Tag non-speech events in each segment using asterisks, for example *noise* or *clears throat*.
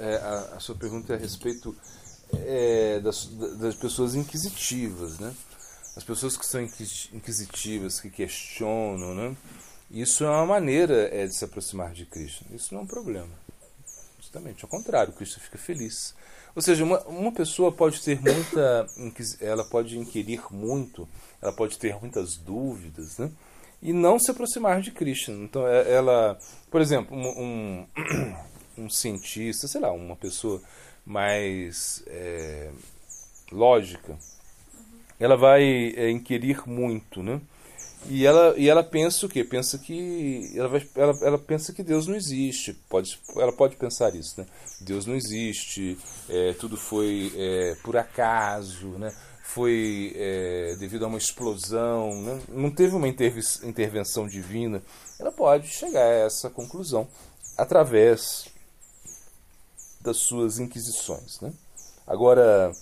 É, a, a, sua pergunta é a respeito é, das, das pessoas inquisitivas, né? As pessoas que são inquisitivas, que questionam, né? Isso é uma maneira é, de se aproximar de Cristo. Isso não é um problema. Justamente, ao contrário, Cristo fica feliz. Ou seja, uma, uma pessoa pode ter muita. Ela pode inquirir muito, ela pode ter muitas dúvidas, né? E não se aproximar de Cristo. Então, é, ela. Por exemplo, um, um, *clears throat* um cientista, sei lá, uma pessoa mais é, lógica, ela vai é, inquirir muito, né? E ela, e ela pensa o quê? Pensa que ela, vai, ela, ela pensa que Deus não existe. Pode, ela pode pensar isso, né? Deus não existe, é, tudo foi é, por acaso, né? Foi é, devido a uma explosão, né? não teve uma intervenção divina. Ela pode chegar a essa conclusão através das suas inquisições, né? Agora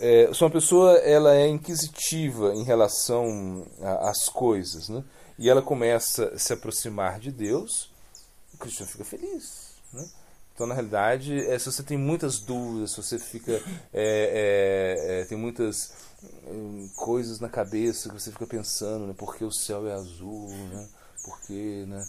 é, se uma pessoa ela é inquisitiva em relação às coisas, né? e ela começa a se aproximar de Deus, o cristão fica feliz. Né? Então, na realidade, é, se você tem muitas dúvidas, se você fica é, é, é tem muitas hum, coisas na cabeça que você fica pensando, né? Por que o céu é azul, né? Por que, né?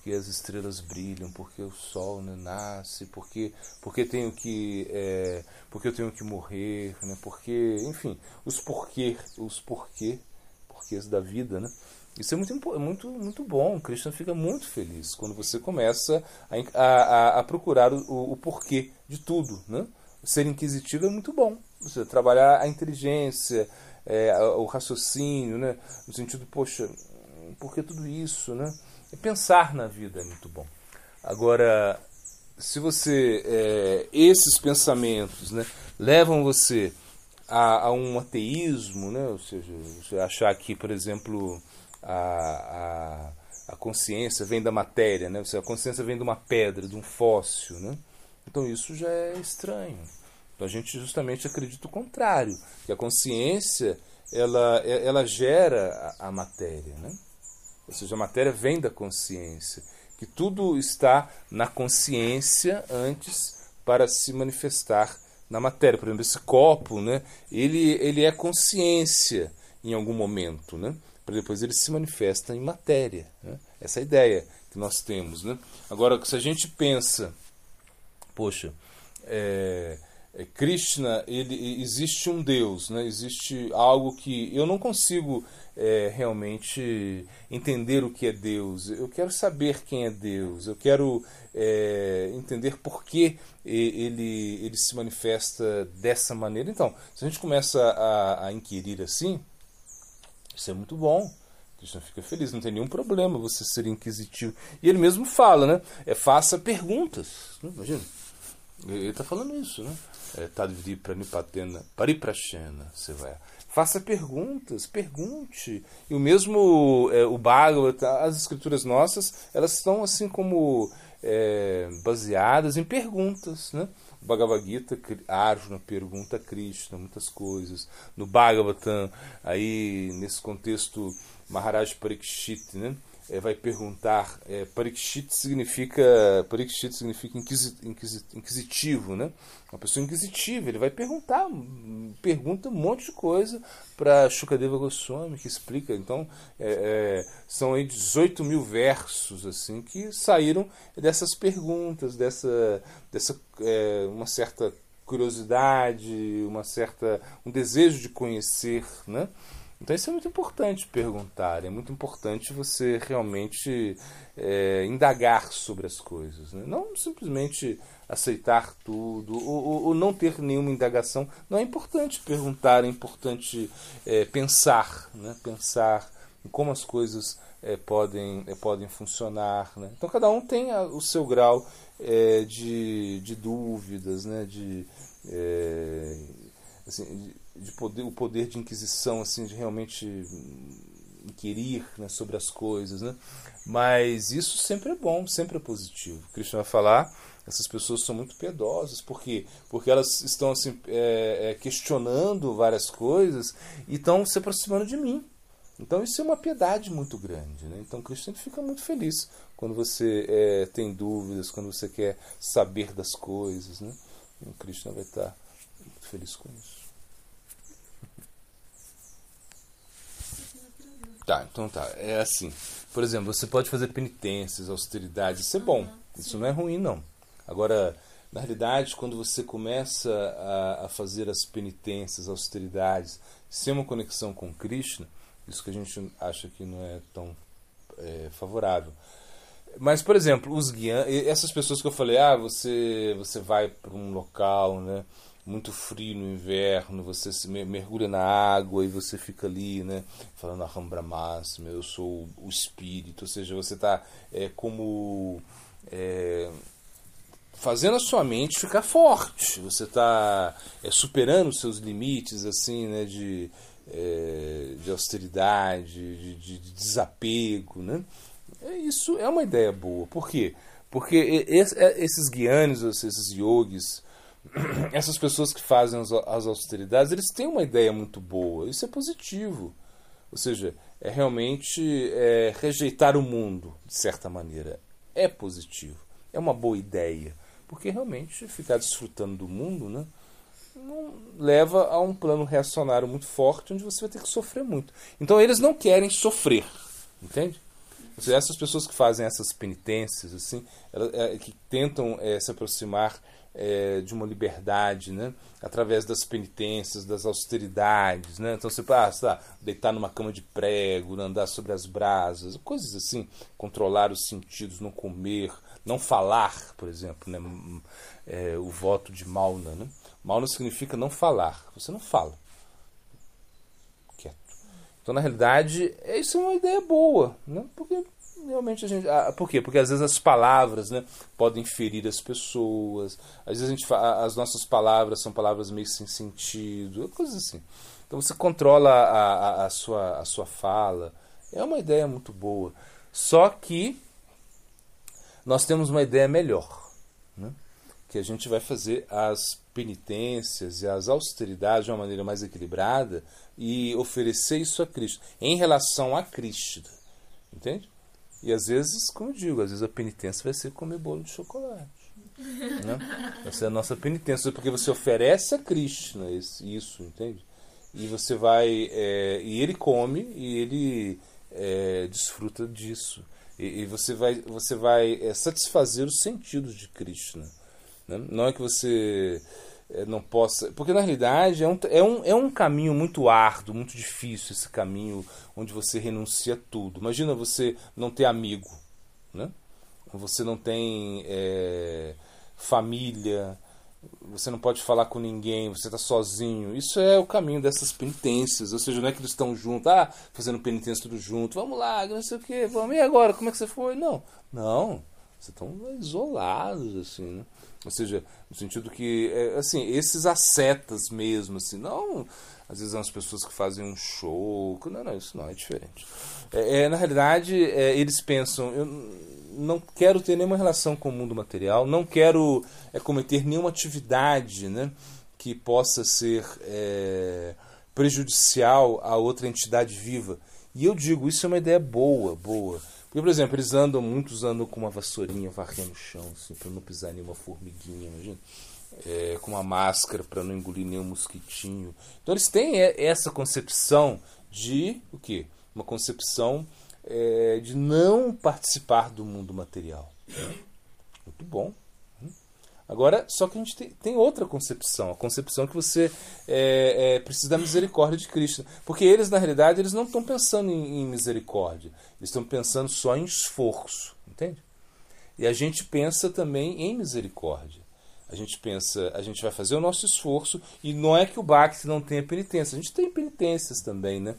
Porque as estrelas brilham, porque o sol né, nasce, porque, porque tenho que é, porque eu tenho que morrer, né, porque, enfim, os porquê, os porquê, porquês da vida, né? Isso é muito, muito, muito bom. O Krishna fica muito feliz quando você começa a, a, a procurar o, o, porquê de tudo. Né? Ser inquisitivo é muito bom. Você trabalhar a inteligência, é, o raciocínio, né? no sentido, poxa, por que tudo isso? Né? E pensar na vida é muito bom. Agora, se você é, esses pensamentos né, levam você a, a, um ateísmo, né, ou seja, você achar que, por exemplo, a, a, a consciência vem da matéria, né, a consciência vem de uma pedra, de um fóssil, né, então isso já é estranho. Então a gente justamente acredita o contrário, que a consciência ela, ela gera a, a matéria, né? Ou seja, a matéria vem da consciência, que tudo está na consciência antes para se manifestar na matéria. Por exemplo, esse copo, né, ele, ele é consciência em algum momento, né, para depois ele se manifesta em matéria. Né? Essa é ideia que nós temos. Né? Agora, se a gente pensa, poxa, é, Krishna, ele, existe um Deus, né? existe algo que eu não consigo é, realmente entender o que é Deus. Eu quero saber quem é Deus. Eu quero é, entender por que ele, ele se manifesta dessa maneira. Então, se a gente começa a, a inquirir assim, isso é muito bom. Krishna fica feliz, não tem nenhum problema você ser inquisitivo. E ele mesmo fala, né? É, faça perguntas. Imagina. Ele está falando isso, né? É, Tadvidi Pranipatena Pariprashena, você vai. Faça perguntas, pergunte. E o mesmo é, o Bhagavad, as escrituras nossas, elas estão assim como é, baseadas em perguntas, né? O Bhagavad Gita, Arjuna pergunta a Krishna muitas coisas. No Bhagavatam, aí nesse contexto Maharaj Parikshit, né? É, vai perguntar. É, Parikshit significa Parikshit significa inquisitivo, né? Uma pessoa inquisitiva. Ele vai perguntar, pergunta um monte de coisa para Shukadeva Goswami que explica. Então é, é, são aí 18 mil versos assim que saíram dessas perguntas, dessa dessa é, uma certa curiosidade, uma certa um desejo de conhecer, né? Então isso é muito importante perguntar, é muito importante você realmente é, indagar sobre as coisas. Né? Não simplesmente aceitar tudo ou, ou, ou, não ter nenhuma indagação. Não é importante perguntar, é importante é, pensar, né? pensar em como as coisas é, podem, é, podem funcionar. Né? Então cada um tem a, o seu grau é, de, de dúvidas, né? de, é, assim, de poder, o poder de inquisição, assim, de realmente inquirir né, sobre as coisas, né? Mas isso sempre é bom, sempre é positivo. O Cristiano vai falar, essas pessoas são muito piedosas, por quê? Porque elas estão assim, é, é, questionando várias coisas e estão se aproximando de mim. Então isso é uma piedade muito grande. Né? Então Cristo fica muito feliz quando você é, tem dúvidas, quando você quer saber das coisas. Né? O Cristo vai estar muito feliz com isso. Tá, então tá. É assim. Por exemplo, você pode fazer penitências, austeridades, isso é bom. Isso não é ruim, não. Agora, na realidade, quando você começa a, a fazer as penitências, austeridades, sem uma conexão com Krishna, isso que a gente acha que não é tão é, favorável. Mas, por exemplo, os guias, essas pessoas que eu falei, ah, você, você vai para um local, né? Muito frio no inverno, você se mergulha na água e você fica ali, né, falando a Rambra Máxima, eu sou o espírito, ou seja, você está é, como é, fazendo a sua mente ficar forte, você está é, superando os seus limites assim, né, de, é, de austeridade, de, de, de desapego, né? É, isso é uma ideia boa. Por quê? Porque esses guianes, esses yogis, *clears throat* essas pessoas que fazem as austeridades, eles têm uma ideia muito boa. Isso é positivo. Ou seja, é realmente é, rejeitar o mundo, de certa maneira. É positivo. É uma boa ideia. Porque realmente ficar desfrutando do mundo né, não leva a um plano reacionário muito forte, onde você vai ter que sofrer muito. Então eles não querem sofrer. Entende? Seja, essas pessoas que fazem essas penitências, assim, é, que tentam é, se aproximar é, de uma liberdade, né? através das penitências, das austeridades. Né? Então você passa ah, deitar numa cama de prego, andar sobre as brasas, coisas assim, controlar os sentidos, não comer, não falar, por exemplo, né? É, o voto de Mauna. Né? Mauna significa não falar, você não fala. Quieto. Então, na realidade, isso é uma ideia boa, né? porque realmente a gente. Ah, por quê? Porque às vezes as palavras né, podem ferir as pessoas, às vezes a gente, as nossas palavras são palavras meio sem sentido, coisas assim. Então você controla a, a, a, sua, a sua fala. É uma ideia muito boa. Só que nós temos uma ideia melhor. Né? Que a gente vai fazer as penitências e as austeridades de uma maneira mais equilibrada e oferecer isso a Cristo, em relação a Cristo. Entende? E às vezes, como eu digo, às vezes a penitência vai ser comer bolo de chocolate. né? Vai ser a nossa penitência, porque você oferece a Krishna isso, entende? E você vai. É, e ele come e ele é, desfruta disso. E, e, você vai, você vai é, satisfazer os sentidos de Krishna. Né? Não é que você não possa. Porque na realidade é um, é, um, é um caminho muito árduo, muito difícil esse caminho onde você renuncia tudo. Imagina você não ter amigo, né? você não tem é, família, você não pode falar com ninguém, você está sozinho. Isso é o caminho dessas penitências. Ou seja, não é que eles estão juntos, ah, fazendo penitência tudo junto, vamos lá, não sei o que, vamos, e agora, como é que você foi? Não, não, vocês estão isolados, assim, né? Ou seja, no sentido que, é, assim, esses ascetas mesmo, assim, não. Às vezes são as pessoas que fazem um show. Não, não, isso não é diferente. É, é na realidade, é, eles pensam, eu não quero ter nenhuma relação com o mundo material, não quero é, cometer nenhuma atividade né, que possa ser é, prejudicial a outra entidade viva. E eu digo, isso é uma ideia boa, boa. Porque, por exemplo, eles andam, muitos andam com uma vassourinha varrendo o chão, assim, para não pisar nenhuma formiguinha, imagina. É, com uma máscara para não engolir nenhum mosquitinho. Então eles têm essa concepção de o quê? Uma concepção é, de não participar do mundo material. Muito bom. Agora, só que a gente tem, tem outra concepção, a concepção que você é, é, precisa da misericórdia de Cristo. Porque eles, na realidade, eles não estão pensando em, em misericórdia, eles estão pensando só em esforço, entende? E a gente pensa também em misericórdia. A gente pensa, a gente vai fazer o nosso esforço, e não é que o Bhakti não tenha penitência, a gente tem penitências também, né?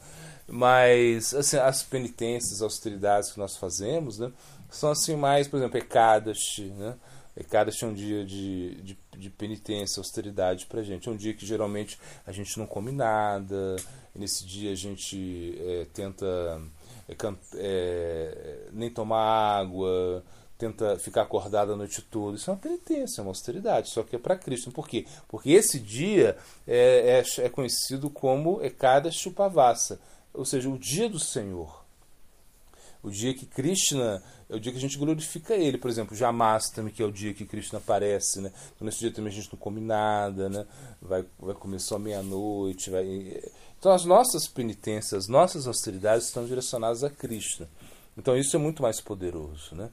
Mas assim, as penitências, as austeridades que nós fazemos, né, são assim mais, por exemplo, Ekadashi, né? Cada é um dia de, de, de penitência, austeridade para gente. É um dia que geralmente a gente não come nada, nesse dia a gente é, tenta é, é, nem tomar água, tenta ficar acordado a noite toda. Isso é uma penitência, é uma austeridade, só que é para Cristo. Por quê? Porque esse dia é, é, é conhecido como Ekada Chupavassa, ou seja, o dia do Senhor. O dia que Krishna é o dia que a gente glorifica ele. Por exemplo, Jamastami, que é o dia que Krishna aparece. Né? Então, nesse dia também a gente não come nada, né? vai, vai comer só meia-noite. Vai... Então, as nossas penitências, as nossas austeridades estão direcionadas a Krishna. Então, isso é muito mais poderoso. Né?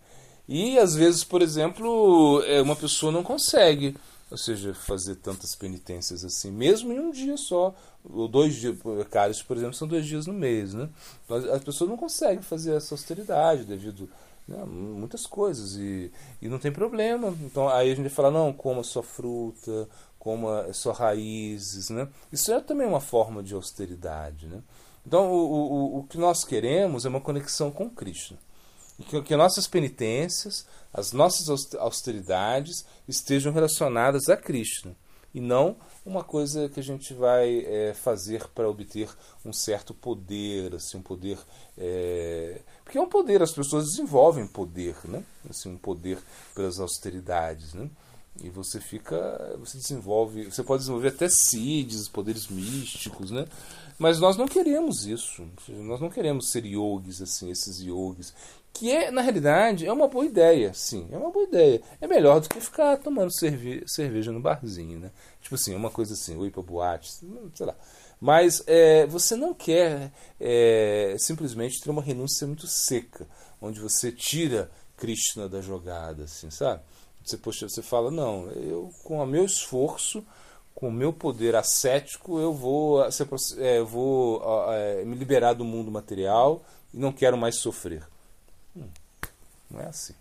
E, às vezes, por exemplo, é, uma pessoa não consegue ou seja, fazer tantas penitências assim, mesmo em um dia só, ou dois dias, caras, por exemplo, são dois dias no mês, né? As pessoas não conseguem fazer essa austeridade devido né, a muitas coisas e, e não tem problema. Então aí a gente vai falar, não, coma só fruta, coma só raízes, né? Isso é também uma forma de austeridade, né? Então o, o, o que nós queremos é uma conexão com Cristo que, que nossas penitências, as nossas austeridades estejam relacionadas a Cristo e não uma coisa que a gente vai é, fazer para obter um certo poder, assim, um poder é... porque é um poder, as pessoas desenvolvem poder, né? Assim, um poder pelas austeridades, né? E você fica, você desenvolve, você pode desenvolver até seeds, poderes místicos, né? Mas nós não queremos isso. Nós não queremos ser yogis, assim, esses yogis. Que é, na realidade, é uma boa ideia, sim. É uma boa ideia. É melhor do que ficar tomando cerve cerveja no barzinho, né? Tipo assim, uma coisa assim, oi pra boate, sei lá. Mas é, você não quer é, simplesmente ter uma renúncia muito seca, onde você tira Krishna da jogada, assim, sabe? Você, poxa, você fala, não, eu com o meu esforço com o meu poder ascético, eu vou, é, vou é, me liberar do mundo material e não quero mais sofrer. Hum, não é assim.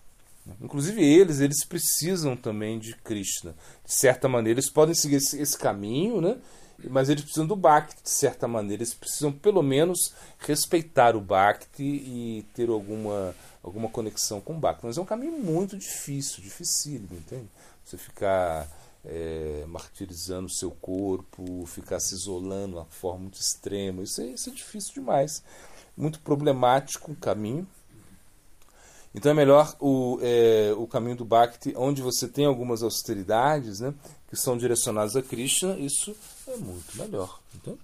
Inclusive eles, eles precisam também de Krishna. De certa maneira, eles podem seguir esse, esse caminho, né? mas eles precisam do Bhakti, de certa maneira. Eles precisam, pelo menos, respeitar o Bhakti e ter alguma, alguma conexão com o Bhakti. Mas é um caminho muito difícil, dificílimo, entende? Você ficar é, martirizando seu corpo, ficar se isolando de uma forma muito extrema. Isso é, isso é difícil demais. Muito problemático o caminho. Então é melhor o, é, o caminho do Bhakti, onde você tem algumas austeridades né, que são direcionadas a Krishna, isso é muito melhor. Entende?